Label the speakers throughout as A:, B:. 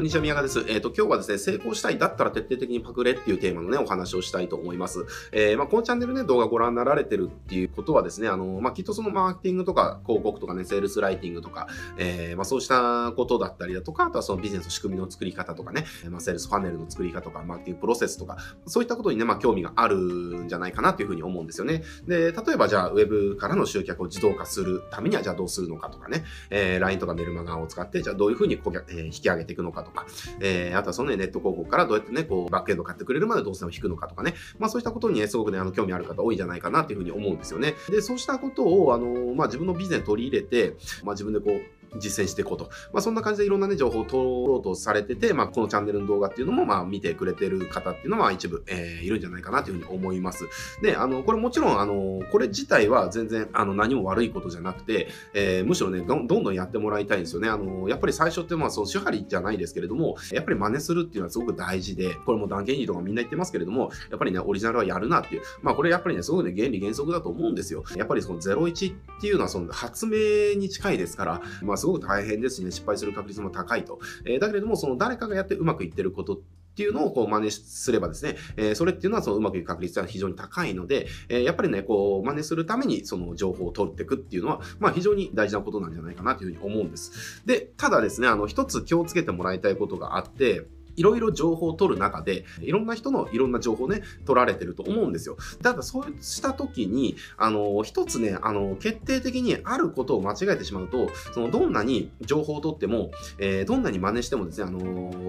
A: こんにちは、宮川です。えっ、ー、と、今日はですね、成功したい、だったら徹底的にパクれっていうテーマのね、お話をしたいと思います。えー、まあ、このチャンネルね、動画ご覧になられてるっていうことはですね、あの、まあ、きっとそのマーケティングとか、広告とかね、セールスライティングとか、えー、まあ、そうしたことだったりだとか、あとはそのビジネスの仕組みの作り方とかね、まあ、セールスファネルの作り方とか、マーケティングプロセスとか、そういったことにね、まあ、興味があるんじゃないかなというふうに思うんですよね。で、例えばじゃあ、ウェブからの集客を自動化するためには、じゃあどうするのかとかね、えー、LINE とかメルマガを使って、じゃあどういうふうに顧客、えー、引き上げていくのかとか、えー、あとはそのね、ネット広告からどうやってね、こう、バックエンド買ってくれるまで動線を引くのかとかね、まあそういったことにね、すごくね、あの、興味ある方多いんじゃないかなっていうふうに思うんですよね。で、そうしたことを、あの、まあ自分のビジネスに取り入れて、まあ自分でこう、実践していこうと。まあ、そんな感じでいろんなね、情報を取ろうとされてて、まあ、このチャンネルの動画っていうのも、まあ、見てくれてる方っていうのは一部、えー、いるんじゃないかなというふうに思います。で、あの、これもちろん、あの、これ自体は全然、あの、何も悪いことじゃなくて、えー、むしろねど、どんどんやってもらいたいんですよね。あの、やっぱり最初って、まあ、その、手張りじゃないですけれども、やっぱり真似するっていうのはすごく大事で、これも断言いいとかみんな言ってますけれども、やっぱりね、オリジナルはやるなっていう。まあ、これやっぱりね、すごくね、原理原則だと思うんですよ。やっぱりその01っていうのは、その、発明に近いですから、まあ、すごく大変ですしね、失敗する確率も高いと。えー、だけれども、その誰かがやってうまくいってることっていうのをこう真似すればですね、えー、それっていうのはそのうまくいく確率は非常に高いので、えー、やっぱりね、こう真似するためにその情報を取っていくっていうのは、まあ非常に大事なことなんじゃないかなというふうに思うんです。で、ただですね、あの一つ気をつけてもらいたいことがあって、いろいろ情報を取る中で、いろんな人のいろんな情報をね、取られてると思うんですよ。ただ、そうした時に、あの、一つね、あの、決定的にあることを間違えてしまうと、その、どんなに情報を取っても、えー、どんなに真似してもですね、あの、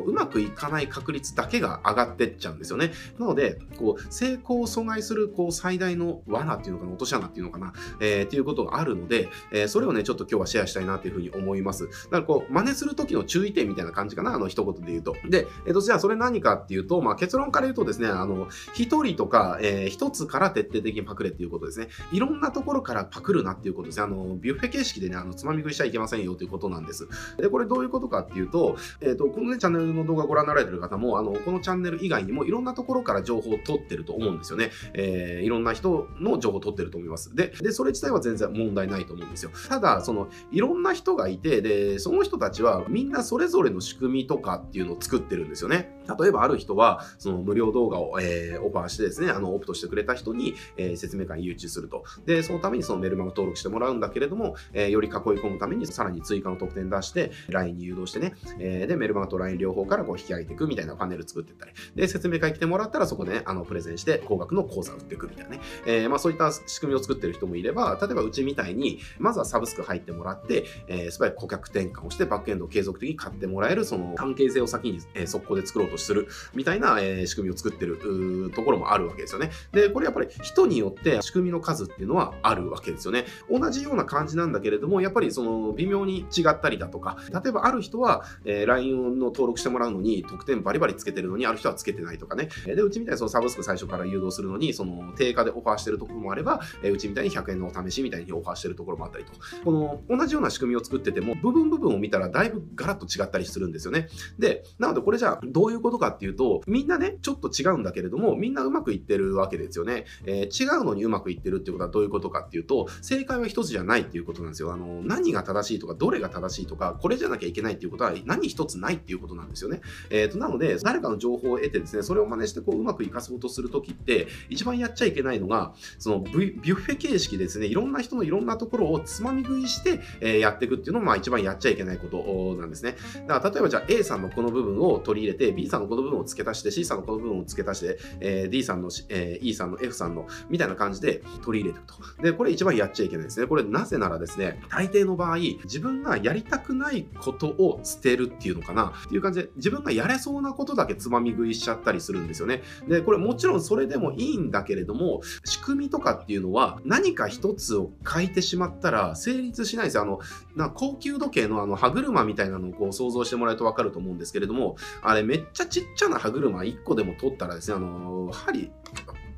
A: うまくいかない確率だけが上がってっちゃうんですよね。なので、こう、成功を阻害する、こう、最大の罠っていうのかな、落とし穴っていうのかな、えー、っていうことがあるので、えー、それをね、ちょっと今日はシェアしたいなというふうに思います。だからこう、真似する時の注意点みたいな感じかな、あの、一言で言うと。で、えっ、と、じゃあそれ何かっていうと、まあ、結論から言うとですね、あの、一人とか、えー、一つから徹底的にパクれっていうことですね。いろんなところからパクるなっていうことですね。あの、ビュッフェ形式でね、あの、つまみ食いしちゃいけませんよということなんです。で、これどういうことかっていうと、えっ、ー、と、このね、チャンネルの動画ご覧になられてる方も、あの、このチャンネル以外にもいろんなところから情報を取ってると思うんですよね。えー、いろんな人の情報を取ってると思います。で、で、それ自体は全然問題ないと思うんですよ。ただ、その、いろんな人がいて、で、その人たちはみんなそれぞれの仕組みとかっていうのを作ってるんですよね。例えばある人は、その無料動画を、えー、オファーしてですね、あの、オプトしてくれた人に、えー、説明会に誘致すると。で、そのためにそのメルマガ登録してもらうんだけれども、えー、より囲い込むためにさらに追加の特典出して、LINE に誘導してね、えー、で、メルマガと LINE 両方からこう引き上げていくみたいなパネル作っていったり、で、説明会来てもらったらそこでね、あの、プレゼンして高額の講座売っていくみたいなね。えー、まあそういった仕組みを作ってる人もいれば、例えばうちみたいに、まずはサブスク入ってもらって、えー、素早く顧客転換をして、バックエンドを継続的に買ってもらえる、その関係性を先に、えー、速攻で作ろうとするみたいな、え、仕組みを作ってるところもあるわけですよね。で、これやっぱり人によって仕組みの数っていうのはあるわけですよね。同じような感じなんだけれども、やっぱりその微妙に違ったりだとか、例えばある人は、えー、LINE の登録してもらうのに特典バリバリつけてるのに、ある人はつけてないとかね。で、うちみたいにそのサブスク最初から誘導するのに、その定価でオファーしてるところもあれば、え、うちみたいに100円のお試しみたいにオファーしてるところもあったりと。この同じような仕組みを作ってても、部分部分を見たらだいぶガラッと違ったりするんですよね。で、なのでこれじゃあどういうことかっていうと、みんなね、ちょっと違うんだけれども、みんなうまくいってるわけですよね。えー、違うのにうまくいってるっていうことはどういうことかっていうと、正解は一つじゃないっていうことなんですよ。あの、何が正しいとか、どれが正しいとか、これじゃなきゃいけないっていうことは何一つないっていうことなんですよね。えっ、ー、と、なので、誰かの情報を得てですね、それを真似してこう、うまく活かそうとするときって、一番やっちゃいけないのが、そのビュッフェ形式ですね、いろんな人のいろんなところをつまみ食いして、えー、やっていくっていうのも、まあ一番やっちゃいけないことなんですね。だから、例えばじゃあ A さんのこの部分を取り入れて、B さんのこの部分を付け足して、C さんのこの部分を付け足して、えー、D さんの、えー、E さんの F さんのみたいな感じで取り入れていくと。で、これ一番やっちゃいけないですね。これなぜならですね、大抵の場合、自分がやりたくないことを捨てるっていうのかなっていう感じで、自分がやれそうなことだけつまみ食いしちゃったりするんですよね。で、これもちろんそれでもいいんだけれども、仕組みとかっていうのは何か一つを変えてしまったら成立しないですよ。あの、な高級時計のあの歯車みたいなのをこう想像してもらえるとわかると思うんですけれども、あれめっちゃちっちゃな歯車1個でも取ったらですね、あの、針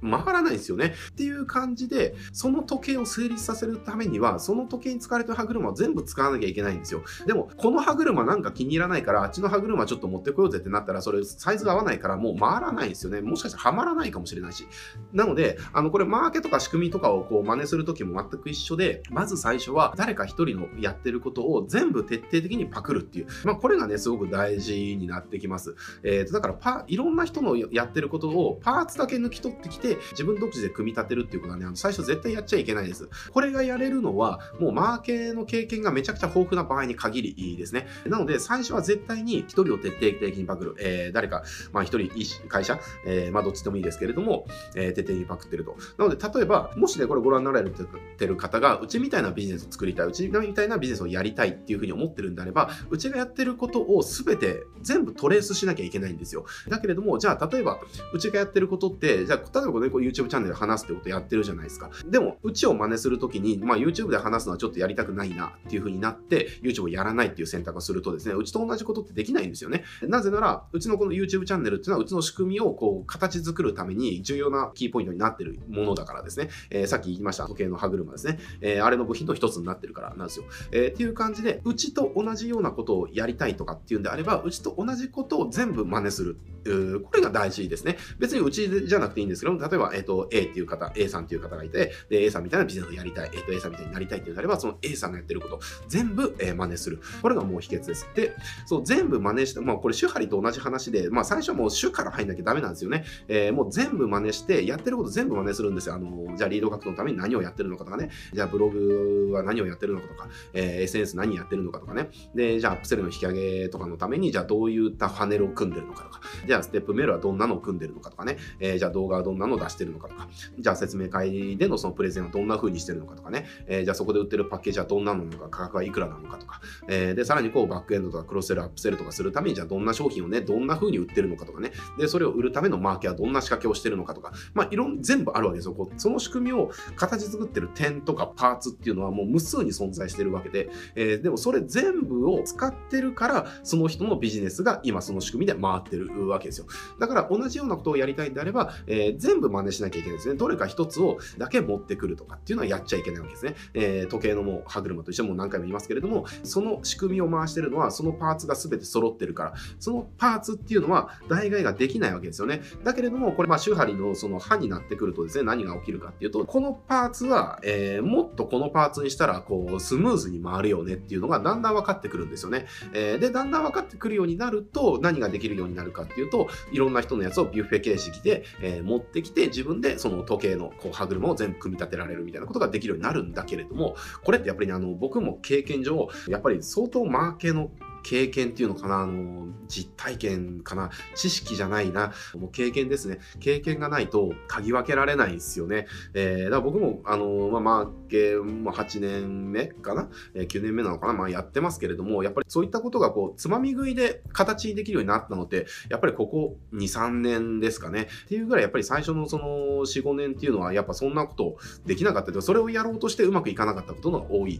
A: 回らないんですよね。っていう感じで、その時計を成立させるためには、その時計に使われてる歯車を全部使わなきゃいけないんですよ。でも、この歯車なんか気に入らないから、あっちの歯車ちょっと持ってこようぜってなったら、それサイズが合わないからもう回らないんですよね。もしかしたらはまらないかもしれないし。なので、あの、これマーケとか仕組みとかをこう真似するときも全く一緒で、まず最初は誰か一人のやってることを全部徹底的にパクるっていう。まあ、これがね、すごく大事になってきます。えっ、ー、と、だからパ、いろんな人のやってることをパーツだけ抜き取ってきて、自分独自で組み立てるっていうことはね、あの最初絶対やっちゃいけないです。これがやれるのは、もうマーケの経験がめちゃくちゃ豊富な場合に限りいいですね。なので、最初は絶対に一人を徹底的にパクる。えー、誰か、まあ一人、会社、えー、まあどっちでもいいですけれども、えー、徹底にパクってると。なので、例えば、もしね、これご覧になられてる方が、うちみたいなビジネスを作りたい、うちみたいなビジネスをやりたいっていうふうに思ってるんであれば、うちがやってることを全て全部トレースしなきゃいけないんですよ。だけれども、じゃあ、例えば、うちがやってることって、じゃあ、例えばこれ、こう YouTube チャンネルで話すってことやってるじゃないですか。でも、うちを真似するときに、まあ、YouTube で話すのはちょっとやりたくないなっていうふうになって、YouTube をやらないっていう選択をするとですね、うちと同じことってできないんですよね。なぜなら、うちのこの YouTube チャンネルっていうのは、うちの仕組みをこう、形作るために重要なキーポイントになってるものだからですね。えー、さっき言いました時計の歯車ですね。えー、あれの部品の一つになってるからなんですよ。えー、っていう感じで、うちと同じようなことをやりたいとかっていうんであれば、うちと同じことを全部真似する。これが大事ですね。別にうちじゃなくていいんですけど、例えば、えっ、ー、と、A っていう方、A さんっていう方がいて、で、A さんみたいなビジネスをやりたい、えっ、ー、と、A さんみたいになりたいっていうのであれば、その A さんがやってること全部、えー、真似する。これがもう秘訣です。で、そう、全部真似して、まあ、これ、手張りと同じ話で、まあ、最初はもう手から入んなきゃダメなんですよね。えー、もう全部真似して、やってること全部真似するんですよ。あの、じゃあ、リード獲得のために何をやってるのかとかね。じゃあ、ブログは何をやってるのかとか、えー、SNS 何やってるのかとかね。で、じゃあ、アップセルの引き上げとかのために、じゃあ、どういったパネルを組んでるのかとか。じゃあ、ステップメールはどんなのを組んでるのかとかね。えー、じゃあ、動画はどんなのを出してるのかとか。じゃあ、説明会でのそのプレゼンはどんな風にしてるのかとかね。えー、じゃあ、そこで売ってるパッケージはどんなのか、価格はいくらなのかとか。えー、で、さらにこう、バックエンドとかクロスセル、アップセルとかするために、じゃあ、どんな商品をね、どんな風に売ってるのかとかね。で、それを売るためのマーケはどんな仕掛けをしてるのかとか。まあ、いろん、全部あるわけですよ。こうその仕組みを形作ってる点とかパーツっていうのはもう無数に存在してるわけで、えー、でもそれ全部を使ってるから、その人のビジネスが今その仕組みで回ってるわけですよ。だから同じようなことをやりたいんであれば、えー、全部真似しなきゃいけないですね。どれか一つをだけ持ってくるとかっていうのはやっちゃいけないわけですね。えー、時計のもう歯車としても何回も言いますけれども、その仕組みを回してるのはそのパーツが全て揃ってるから、そのパーツっていうのは代替ができないわけですよね。だけれども、これまあ周波りのその歯になってくるとですね、何が起きるかっていうと、このパーツは、えー、もっとこのパーツにしたらこうスムーズに回るよねっていうのがだんだん分かってくるんですよね。えー、で、だんだん分かってくるようになると何ができるようになるかっていうと、いろんな人のやつをビュッフェ形式で、えー、持ってきて自分でその時計のこう歯車を全部組み立てられるみたいなことができるようになるんだけれども、これってやっぱりね、あの、僕も経験上、やっぱり相当マーケの経験っていうのかな、あの、実体験かな、知識じゃないな、もう経験ですね。経験がないと嗅ぎ分けられないんですよね。えー、だから僕も、あの、まあ、マーケ、まあ、8年目かな、えー、9年目なのかな、まあ、やってますけれども、やっぱりそういったことがこう、つまみ食いで形にできるようになったのって、やっぱりここ2、3年ですかね。っていうぐらい、やっぱり最初のその4、5年っていうのは、やっぱそんなことできなかったけど、それをやろうとしてうまくいかなかったことが多い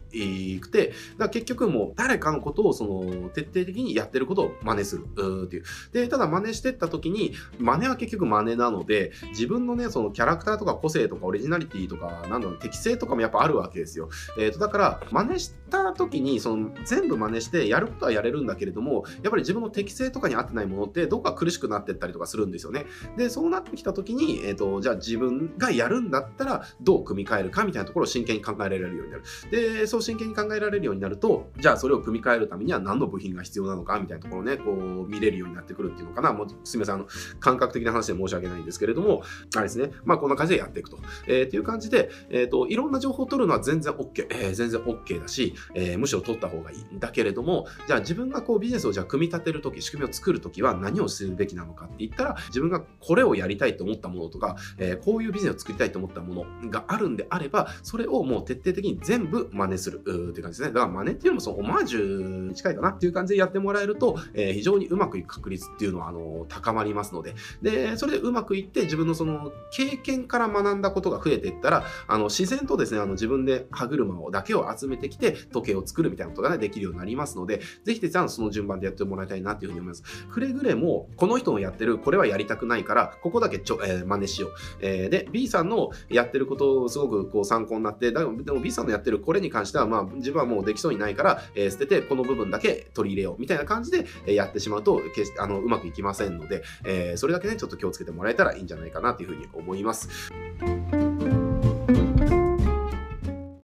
A: くて、だから結局もう誰かのことをその徹底的にやってることを真似するっていう。で、ただ真似してった時に、真似は結局真似なので、自分のね、そのキャラクターとか個性とかオリジナリティとか、なんだろう、適性とかもやっぱあるわけですよ。えっ、ー、と、だから、真似した時に、その、全部真似してやることはやれるんだけれども、やっぱり自分の適性とかに合ってないものって、どこか苦しくなってったりとかするんですよね。で、そうなってきた時に、えっ、ー、と、じゃあ自分がやるんだったら、どう組み替えるかみたいなところを真剣に考えられるようになる。で、そう真剣に考えられるようになると、じゃあそれを組み替えるためには何の部品が必要なのかみたいなところをね、こう見れるようになってくるっていうのかな。もうすみません、あの、感覚的な話で申し訳ないんですけれども、あれですね。まあこんな感じでやっていくと。えー、っていう感じで、えっ、ー、と、いろんな情報を取るのは全然 OK。えー、全然 OK だし、えー、むしろ取った方がいいんだけれども、じゃあ自分がこうビジネスをじゃあ組み立てるとき、仕組みを作るときは何をするべきなのかって言ったら、自分がこれをやりたいと思ったものとか、えー、こういうビジネスを作りたいと思ったものがあるんであれば、それをもう徹底的に全部真似するっていう感じですね。だから真似っていうのもそのオマージュに近いかなっていう感じでやってもらえると、えー、非常にうまくいく確率っていうのは、あの、高まりますので、で、それでうまくいって自分のその経験から学んだことが増えていったら、あの、自然とですね、あの、自分で歯車をだけを集めてきて、時計を作るみたいなことがね、できるようになりますので、ぜひですね、その順番でやってもらいたいなっていうふうに思います。くれぐれも、この人のやってる、これはやりたくないから、ここだけちょ、えー、真似しよう。えー、で、B さんのやってることをすごくこう参考になって、だでも B さんのやってるこれに関しては、まあ、自分はもうできそうにないから、えー、捨てて、この部分だけ取り入れよう。みたいな感じで、えやってしまうと、決して、あの、うまくいきませんので、えそれだけね、ちょっと気をつけてもらえたらいいんじゃないかなというふうに思います。